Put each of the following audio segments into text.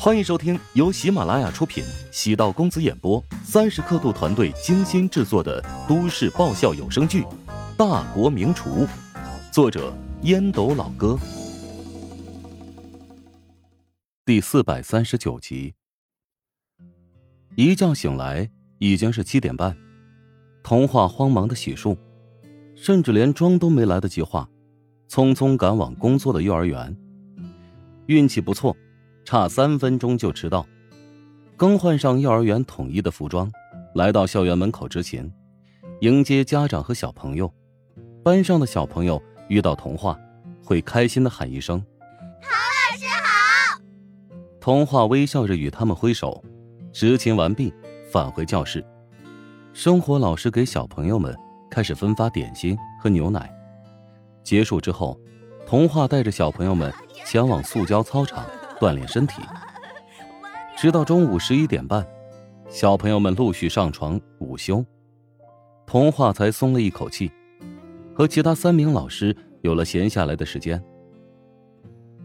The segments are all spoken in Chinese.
欢迎收听由喜马拉雅出品、喜道公子演播、三十刻度团队精心制作的都市爆笑有声剧《大国名厨》，作者烟斗老哥，第四百三十九集。一觉醒来已经是七点半，童话慌忙的洗漱，甚至连妆都没来得及化，匆匆赶往工作的幼儿园。运气不错。差三分钟就迟到，更换上幼儿园统一的服装，来到校园门口之前，迎接家长和小朋友。班上的小朋友遇到童话，会开心的喊一声：“唐老师好！”童话微笑着与他们挥手，执勤完毕，返回教室。生活老师给小朋友们开始分发点心和牛奶。结束之后，童话带着小朋友们前往塑胶操场。锻炼身体，直到中午十一点半，小朋友们陆续上床午休，童话才松了一口气，和其他三名老师有了闲下来的时间。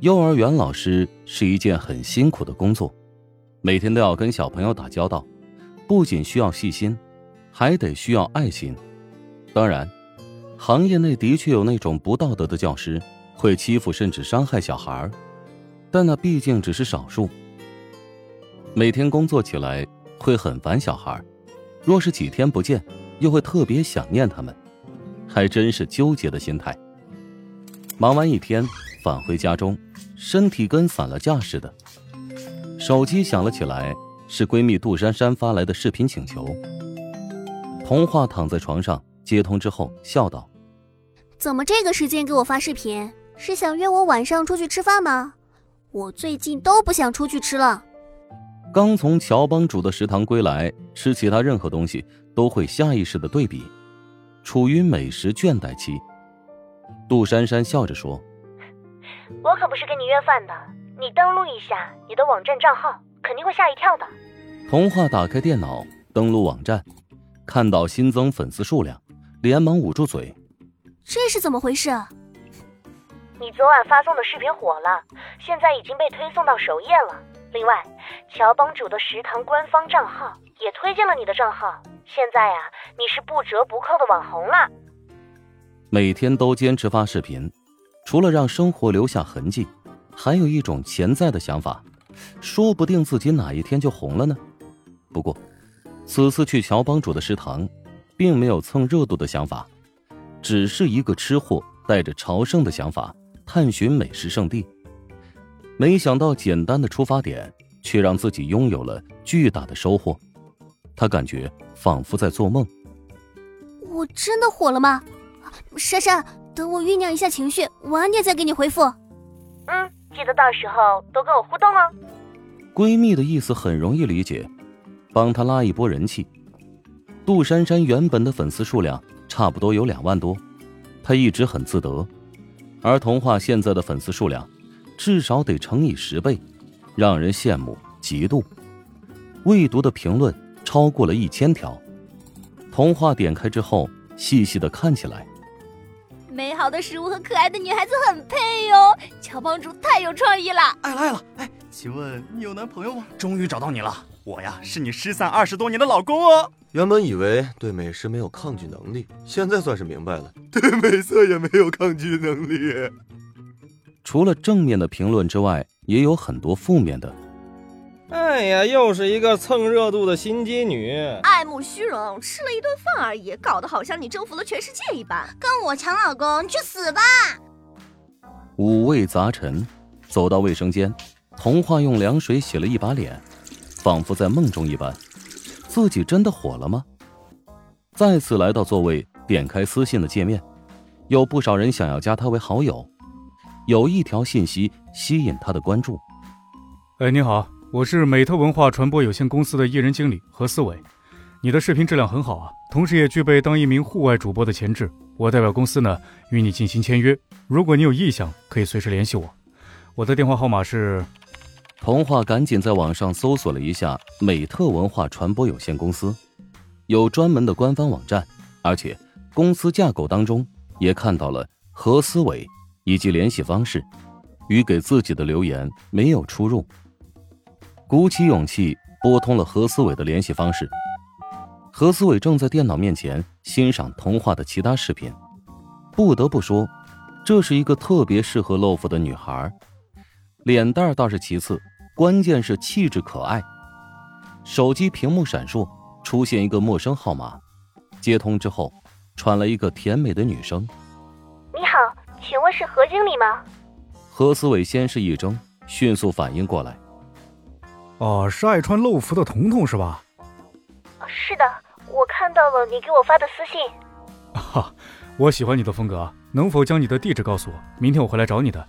幼儿园老师是一件很辛苦的工作，每天都要跟小朋友打交道，不仅需要细心，还得需要爱心。当然，行业内的确有那种不道德的教师，会欺负甚至伤害小孩儿。但那毕竟只是少数。每天工作起来会很烦小孩，若是几天不见，又会特别想念他们，还真是纠结的心态。忙完一天，返回家中，身体跟散了架似的。手机响了起来，是闺蜜杜珊珊发来的视频请求。童话躺在床上接通之后，笑道：“怎么这个时间给我发视频？是想约我晚上出去吃饭吗？”我最近都不想出去吃了。刚从乔帮主的食堂归来，吃其他任何东西都会下意识的对比，处于美食倦怠期。杜珊珊笑着说：“我可不是跟你约饭的，你登录一下你的网站账号，肯定会吓一跳的。”童话打开电脑，登录网站，看到新增粉丝数量，连忙捂住嘴：“这是怎么回事？”你昨晚发送的视频火了，现在已经被推送到首页了。另外，乔帮主的食堂官方账号也推荐了你的账号。现在呀，你是不折不扣的网红了。每天都坚持发视频，除了让生活留下痕迹，还有一种潜在的想法，说不定自己哪一天就红了呢。不过，此次去乔帮主的食堂，并没有蹭热度的想法，只是一个吃货带着朝圣的想法。探寻美食圣地，没想到简单的出发点却让自己拥有了巨大的收获。他感觉仿佛在做梦。我真的火了吗？珊珊，等我酝酿一下情绪，晚点再给你回复。嗯，记得到时候多跟我互动哦。闺蜜的意思很容易理解，帮她拉一波人气。杜珊珊原本的粉丝数量差不多有两万多，她一直很自得。而童话现在的粉丝数量，至少得乘以十倍，让人羡慕嫉妒。未读的评论超过了一千条。童话点开之后，细细的看起来。美好的食物和可爱的女孩子很配哟，乔帮主太有创意了。爱了爱了，哎，请问你有男朋友吗？终于找到你了，我呀是你失散二十多年的老公哦。原本以为对美食没有抗拒能力，现在算是明白了，对美色也没有抗拒能力。除了正面的评论之外，也有很多负面的。哎呀，又是一个蹭热度的心机女，爱慕虚荣，吃了一顿饭而已，搞得好像你征服了全世界一般。跟我抢老公，你去死吧！五味杂陈，走到卫生间，童话用凉水洗了一把脸，仿佛在梦中一般。自己真的火了吗？再次来到座位，点开私信的界面，有不少人想要加他为好友。有一条信息吸引他的关注。哎，你好，我是美特文化传播有限公司的艺人经理何思伟。你的视频质量很好啊，同时也具备当一名户外主播的潜质。我代表公司呢，与你进行签约。如果你有意向，可以随时联系我。我的电话号码是。童话赶紧在网上搜索了一下美特文化传播有限公司，有专门的官方网站，而且公司架构当中也看到了何思伟以及联系方式，与给自己的留言没有出入。鼓起勇气拨通了何思伟的联系方式。何思伟正在电脑面前欣赏童话的其他视频。不得不说，这是一个特别适合露富的女孩。脸蛋倒是其次，关键是气质可爱。手机屏幕闪烁，出现一个陌生号码，接通之后，传来一个甜美的女声：“你好，请问是何经理吗？”何思伟先是一怔，迅速反应过来：“哦，是爱穿露服的彤彤是吧？”“是的，我看到了你给我发的私信。”“哈，我喜欢你的风格，能否将你的地址告诉我？明天我会来找你的，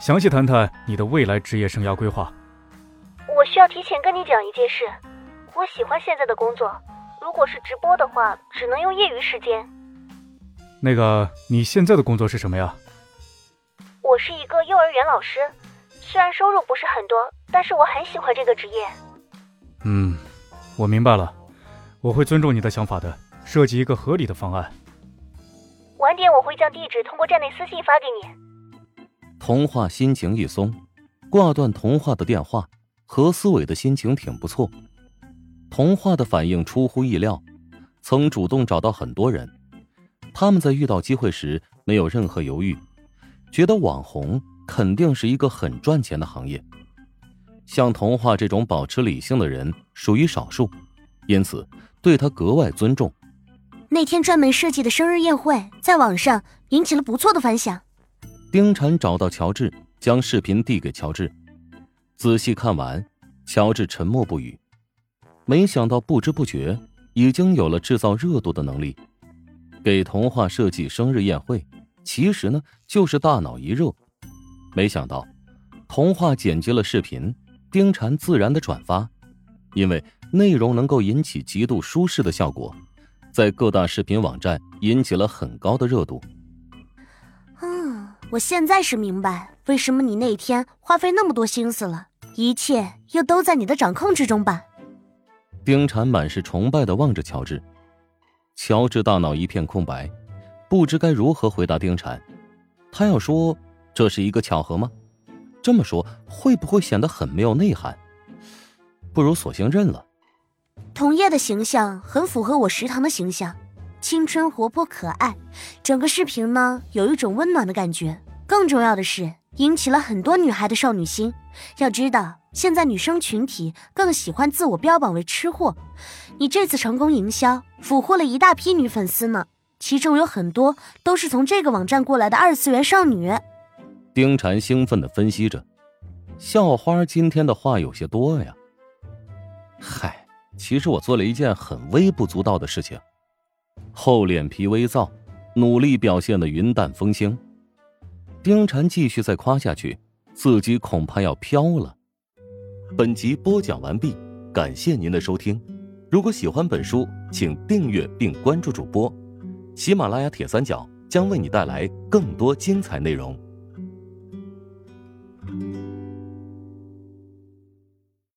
详细谈谈你的未来职业生涯规划。”“我需要提前跟你讲一件事。”我喜欢现在的工作，如果是直播的话，只能用业余时间。那个，你现在的工作是什么呀？我是一个幼儿园老师，虽然收入不是很多，但是我很喜欢这个职业。嗯，我明白了，我会尊重你的想法的，设计一个合理的方案。晚点我会将地址通过站内私信发给你。童话心情一松，挂断童话的电话，何思伟的心情挺不错。童话的反应出乎意料，曾主动找到很多人。他们在遇到机会时没有任何犹豫，觉得网红肯定是一个很赚钱的行业。像童话这种保持理性的人属于少数，因此对他格外尊重。那天专门设计的生日宴会在网上引起了不错的反响。丁婵找到乔治，将视频递给乔治，仔细看完，乔治沉默不语。没想到，不知不觉已经有了制造热度的能力。给童话设计生日宴会，其实呢就是大脑一热。没想到，童话剪辑了视频，丁婵自然的转发，因为内容能够引起极度舒适的效果，在各大视频网站引起了很高的热度。嗯，我现在是明白为什么你那天花费那么多心思了，一切又都在你的掌控之中吧。丁婵满是崇拜的望着乔治，乔治大脑一片空白，不知该如何回答丁婵。他要说这是一个巧合吗？这么说会不会显得很没有内涵？不如索性认了。童叶的形象很符合我食堂的形象，青春活泼可爱，整个视频呢有一种温暖的感觉。更重要的是，引起了很多女孩的少女心。要知道。现在女生群体更喜欢自我标榜为吃货，你这次成功营销，俘获了一大批女粉丝呢，其中有很多都是从这个网站过来的二次元少女。丁婵兴奋地分析着，校花今天的话有些多呀。嗨，其实我做了一件很微不足道的事情，厚脸皮微燥，努力表现的云淡风轻。丁婵继续再夸下去，自己恐怕要飘了。本集播讲完毕，感谢您的收听。如果喜欢本书，请订阅并关注主播。喜马拉雅铁三角将为你带来更多精彩内容。